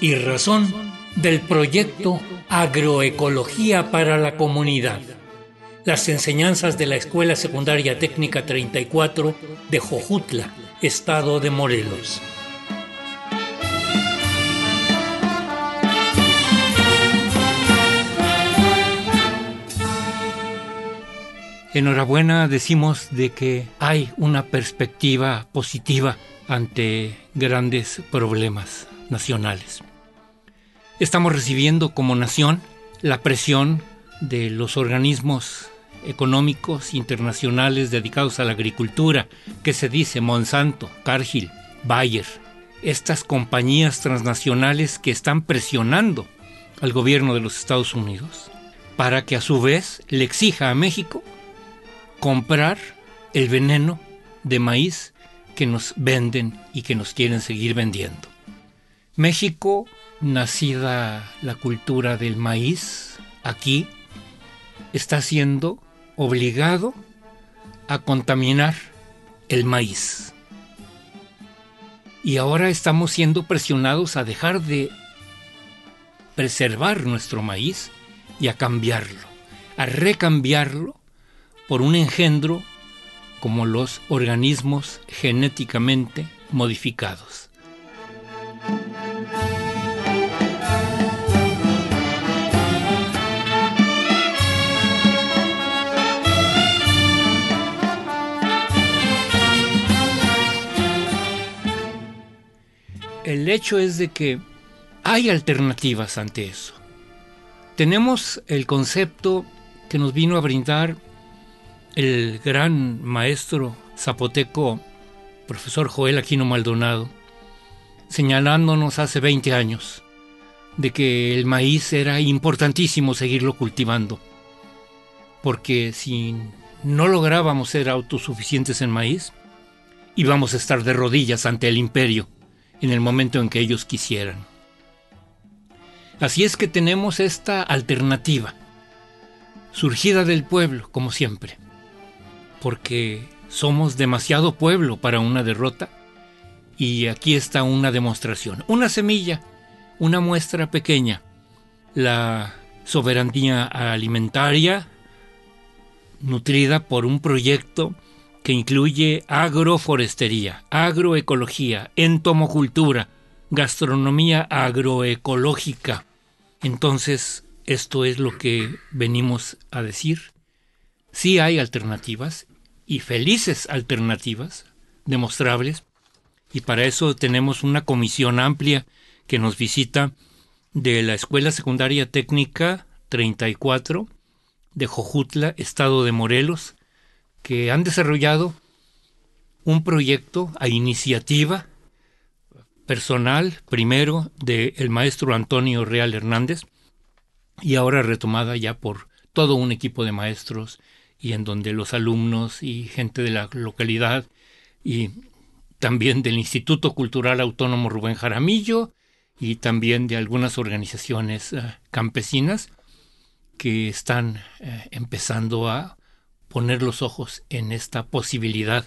y razón del proyecto Agroecología para la Comunidad. Las enseñanzas de la Escuela Secundaria Técnica 34 de Jojutla, Estado de Morelos. Enhorabuena decimos de que hay una perspectiva positiva ante grandes problemas nacionales. Estamos recibiendo como nación la presión de los organismos económicos internacionales dedicados a la agricultura, que se dice Monsanto, Cargill, Bayer, estas compañías transnacionales que están presionando al gobierno de los Estados Unidos para que a su vez le exija a México comprar el veneno de maíz que nos venden y que nos quieren seguir vendiendo. México, nacida la cultura del maíz, aquí está siendo obligado a contaminar el maíz. Y ahora estamos siendo presionados a dejar de preservar nuestro maíz y a cambiarlo, a recambiarlo por un engendro como los organismos genéticamente modificados. El hecho es de que hay alternativas ante eso. Tenemos el concepto que nos vino a brindar el gran maestro zapoteco, profesor Joel Aquino Maldonado, señalándonos hace 20 años de que el maíz era importantísimo seguirlo cultivando, porque si no lográbamos ser autosuficientes en maíz, íbamos a estar de rodillas ante el imperio en el momento en que ellos quisieran. Así es que tenemos esta alternativa, surgida del pueblo, como siempre porque somos demasiado pueblo para una derrota. Y aquí está una demostración, una semilla, una muestra pequeña. La soberanía alimentaria, nutrida por un proyecto que incluye agroforestería, agroecología, entomocultura, gastronomía agroecológica. Entonces, esto es lo que venimos a decir. Sí hay alternativas y felices alternativas demostrables y para eso tenemos una comisión amplia que nos visita de la Escuela Secundaria Técnica 34 de Jojutla, Estado de Morelos, que han desarrollado un proyecto a iniciativa personal, primero del maestro Antonio Real Hernández, y ahora retomada ya por todo un equipo de maestros y en donde los alumnos y gente de la localidad y también del Instituto Cultural Autónomo Rubén Jaramillo y también de algunas organizaciones eh, campesinas que están eh, empezando a poner los ojos en esta posibilidad.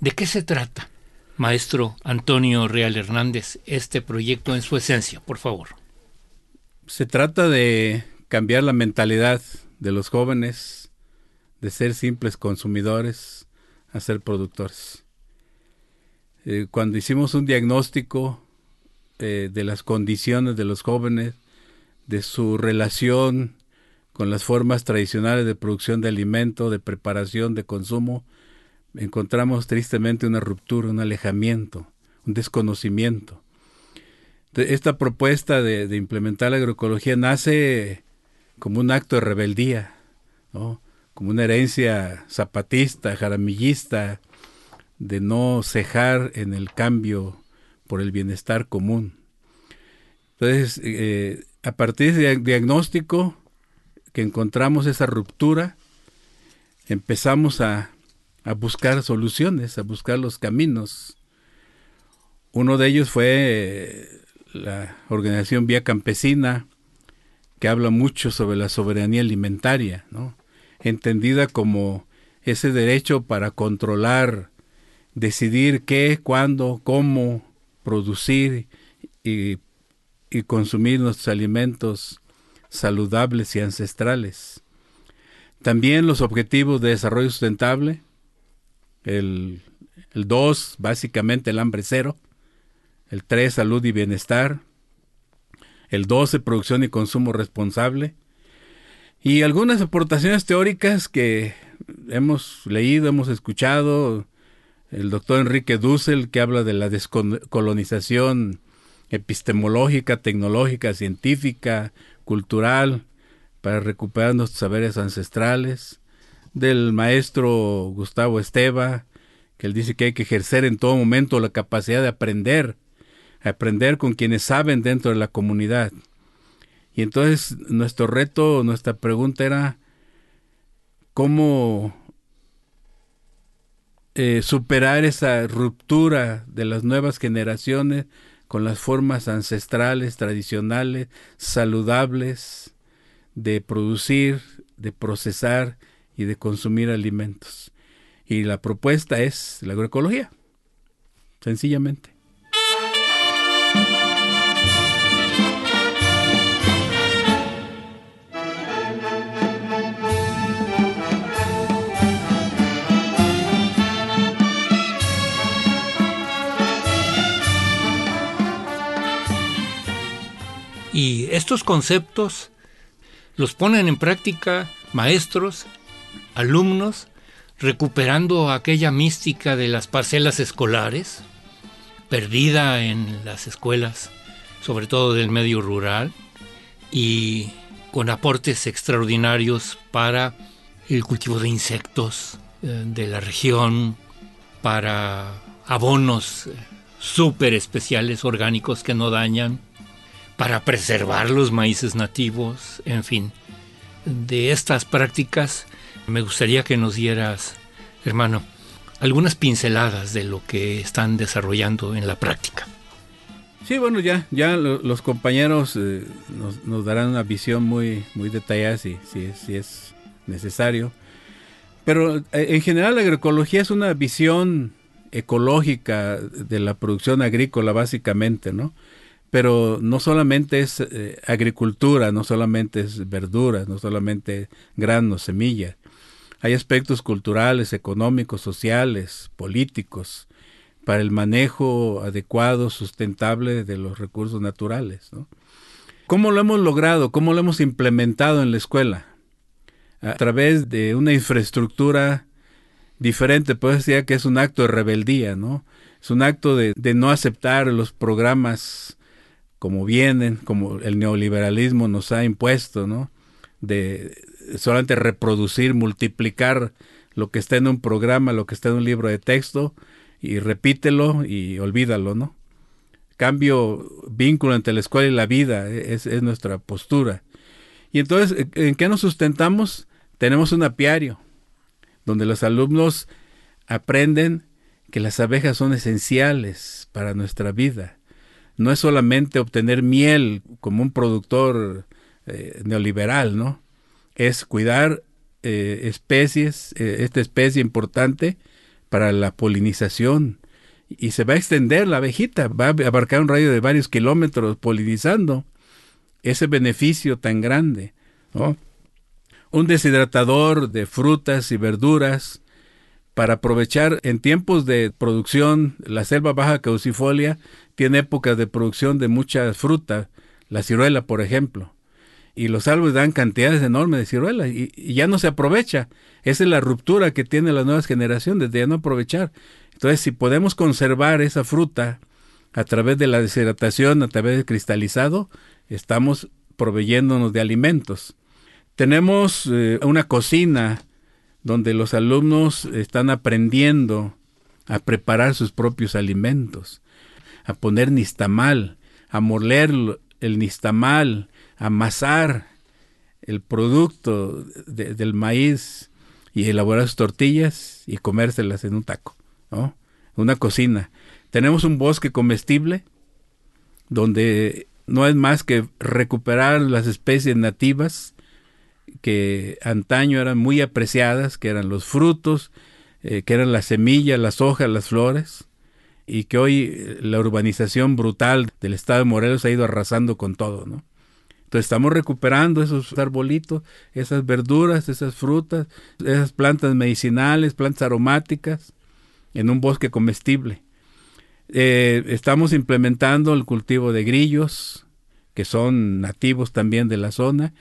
¿De qué se trata, maestro Antonio Real Hernández, este proyecto en su esencia, por favor? Se trata de cambiar la mentalidad de los jóvenes de ser simples consumidores a ser productores. Eh, cuando hicimos un diagnóstico eh, de las condiciones de los jóvenes, de su relación con las formas tradicionales de producción de alimento, de preparación, de consumo, encontramos tristemente una ruptura, un alejamiento, un desconocimiento. Esta propuesta de, de implementar la agroecología nace como un acto de rebeldía, como una herencia zapatista, jaramillista, de no cejar en el cambio por el bienestar común. Entonces, eh, a partir del diagnóstico que encontramos esa ruptura, empezamos a, a buscar soluciones, a buscar los caminos. Uno de ellos fue eh, la organización Vía Campesina, que habla mucho sobre la soberanía alimentaria, ¿no? entendida como ese derecho para controlar, decidir qué, cuándo, cómo producir y, y consumir nuestros alimentos saludables y ancestrales. También los objetivos de desarrollo sustentable, el 2, básicamente el hambre cero, el 3, salud y bienestar, el 12, producción y consumo responsable, y algunas aportaciones teóricas que hemos leído, hemos escuchado, el doctor Enrique Dussel, que habla de la descolonización epistemológica, tecnológica, científica, cultural, para recuperar nuestros saberes ancestrales, del maestro Gustavo Esteva, que él dice que hay que ejercer en todo momento la capacidad de aprender, aprender con quienes saben dentro de la comunidad. Y entonces nuestro reto, nuestra pregunta era cómo eh, superar esa ruptura de las nuevas generaciones con las formas ancestrales, tradicionales, saludables, de producir, de procesar y de consumir alimentos. Y la propuesta es la agroecología, sencillamente. Y estos conceptos los ponen en práctica maestros, alumnos, recuperando aquella mística de las parcelas escolares, perdida en las escuelas, sobre todo del medio rural, y con aportes extraordinarios para el cultivo de insectos eh, de la región, para abonos eh, súper especiales orgánicos que no dañan, para preservar los maíces nativos, en fin. De estas prácticas me gustaría que nos dieras, hermano, algunas pinceladas de lo que están desarrollando en la práctica. Sí, bueno, ya, ya los compañeros eh, nos, darán una visión muy, muy detallada si, si, si es necesario. Pero eh, en general la agroecología es una visión ecológica de la producción agrícola básicamente, ¿no? Pero no solamente es eh, agricultura, no solamente es verduras, no solamente granos, semillas. Hay aspectos culturales, económicos, sociales, políticos, para el manejo adecuado, sustentable de los recursos naturales. ¿Cómo lo hemos logrado? ¿Cómo lo hemos implementado en la escuela? A través de una infraestructura diferente, pues decir que es un acto de rebeldía, ¿no? Es un acto de no aceptar los programas como vienen, como el neoliberalismo nos ha impuesto, ¿no? De solamente reproducir, multiplicar lo que está en un programa, lo que está en un libro de texto, y repítelo y olvídalo, ¿no? Cambio, vínculo entre la escuela y la vida, e, es, es nuestra postura. Y entonces, ¿en qué nos sustentamos? Tenemos un apiario, donde los alumnos aprenden que las abejas son esenciales para nuestra vida no es solamente obtener miel como un productor eh, neoliberal, ¿no? Es cuidar eh, especies, eh, esta especie importante para la polinización. Y se va a extender la abejita, va a abarcar un radio de varios kilómetros polinizando ese beneficio tan grande, ¿no? Un deshidratador de frutas y verduras para aprovechar en tiempos de producción la selva baja caucifolia tiene épocas de producción de mucha fruta, la ciruela, por ejemplo. Y los árboles dan cantidades enormes de ciruela y, ya no se aprovecha. Esa es la ruptura que tienen las nuevas generaciones de ya no aprovechar. Entonces, si podemos conservar esa fruta a través de la deshidratación, a través del cristalizado, estamos proveyéndonos de alimentos. Tenemos eh, una cocina donde los alumnos están aprendiendo a preparar sus propios alimentos a poner nistamal, a moler el nistamal, a amasar el producto del maíz y elaborar sus tortillas y comérselas en un taco, ¿no? Una cocina. Tenemos un bosque comestible donde no es más que recuperar las especies nativas que antaño eran muy apreciadas, que eran los frutos, eh, que eran las semillas, las hojas, las flores, y que hoy eh, la urbanización brutal del estado de Morelos ha ido arrasando con todo, ¿no? Entonces estamos recuperando esos arbolitos, esas verduras, esas frutas, esas plantas medicinales, plantas aromáticas, en un bosque comestible. Eh, estamos implementando el cultivo de grillos, que son nativos también de la zona.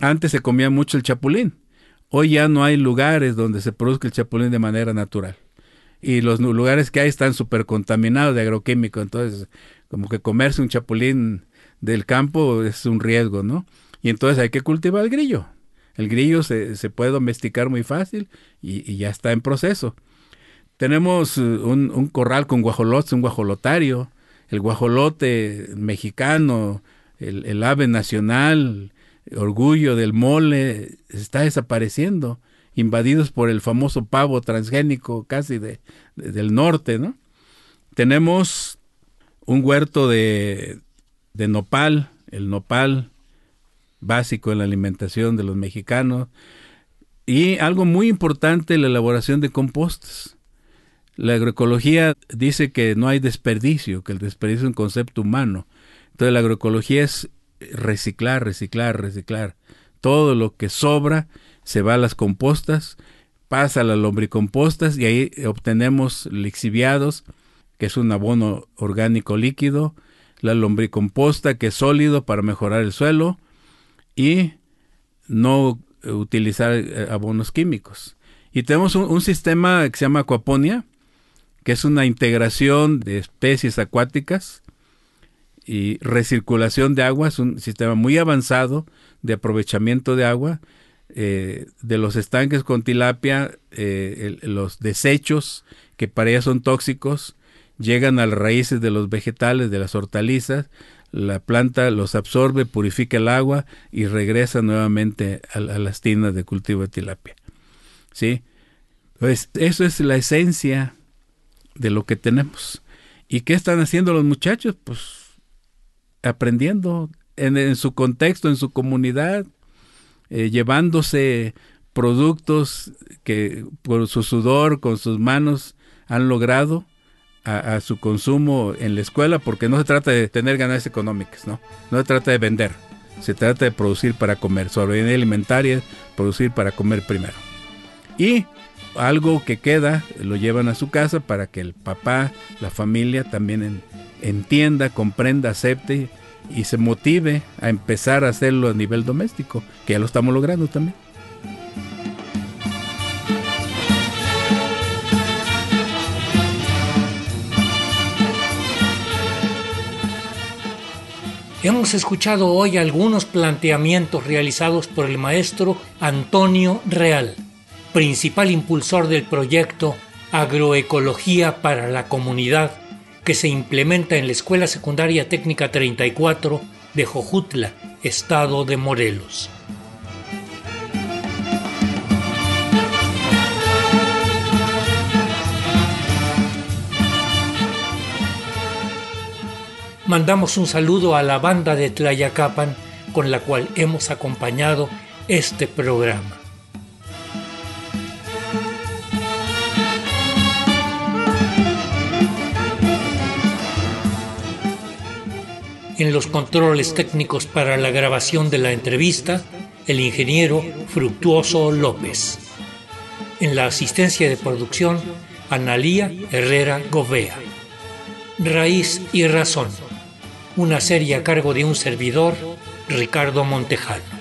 Antes se comía mucho el chapulín. Hoy ya no hay lugares donde se produzca el chapulín de manera natural. Y los lugares que hay están súper contaminados de agroquímico. Entonces, como que comerse un chapulín del campo es un riesgo, ¿no? Y entonces hay que cultivar el grillo. El grillo se, se puede domesticar muy fácil y, y, ya está en proceso. Tenemos uh, un, corral con guajolotes, un guajolotario, el guajolote mexicano, el ave nacional, orgullo del mole, está desapareciendo, invadidos por el famoso pavo transgénico casi de, de, del norte, ¿no? Tenemos un huerto de, de nopal, el nopal básico en la alimentación de los mexicanos, y algo muy importante, la elaboración de compostes. La agroecología dice que no hay desperdicio, que el desperdicio es un concepto humano. Entonces la agroecología es reciclar, reciclar, reciclar. Todo lo que sobra se va a las compostas, pasa a las lombricompostas y ahí obtenemos lixiviados, que es un abono orgánico líquido, la lombricomposta que es sólido para mejorar el suelo y no utilizar eh, abonos químicos. Y tenemos un, un, sistema que se llama acuaponia, que es una integración de especies acuáticas y recirculación de agua, es un sistema muy avanzado de aprovechamiento de agua, eh, de los estanques con tilapia, eh, los desechos que para ellas son tóxicos, llegan a las raíces de los vegetales, de las hortalizas, la planta los absorbe, purifica el agua y regresa nuevamente a, las tinas de cultivo de tilapia. ¿Sí? Pues eso es la esencia de lo que tenemos. ¿Y qué están haciendo los muchachos? Pues aprendiendo en, su contexto, en su comunidad, eh, llevándose productos que por su sudor, con sus manos, han logrado a, a, su consumo en la escuela, porque no se trata de tener ganancias económicas, ¿no? No se trata de vender, se trata de producir para comer. Soberanía alimentaria, producir para comer primero. Y algo que queda lo llevan a su casa para que el papá, la familia también en, entienda, comprenda, acepte y se motive a empezar a hacerlo a nivel doméstico, que ya lo estamos logrando también. Hemos escuchado hoy algunos planteamientos realizados por el maestro Antonio Real, principal impulsor del proyecto Agroecología para la Comunidad, que se implementa en la Escuela Secundaria Técnica 34 de Jojutla, Estado de Morelos. Mandamos un saludo a la banda de Tlayacapan con la cual hemos acompañado este programa. En los controles técnicos para la grabación de la entrevista, el ingeniero Fructuoso López. En la asistencia de producción, Analía Herrera Govea. Raíz y Razón una serie a cargo de un servidor, Ricardo Montejano.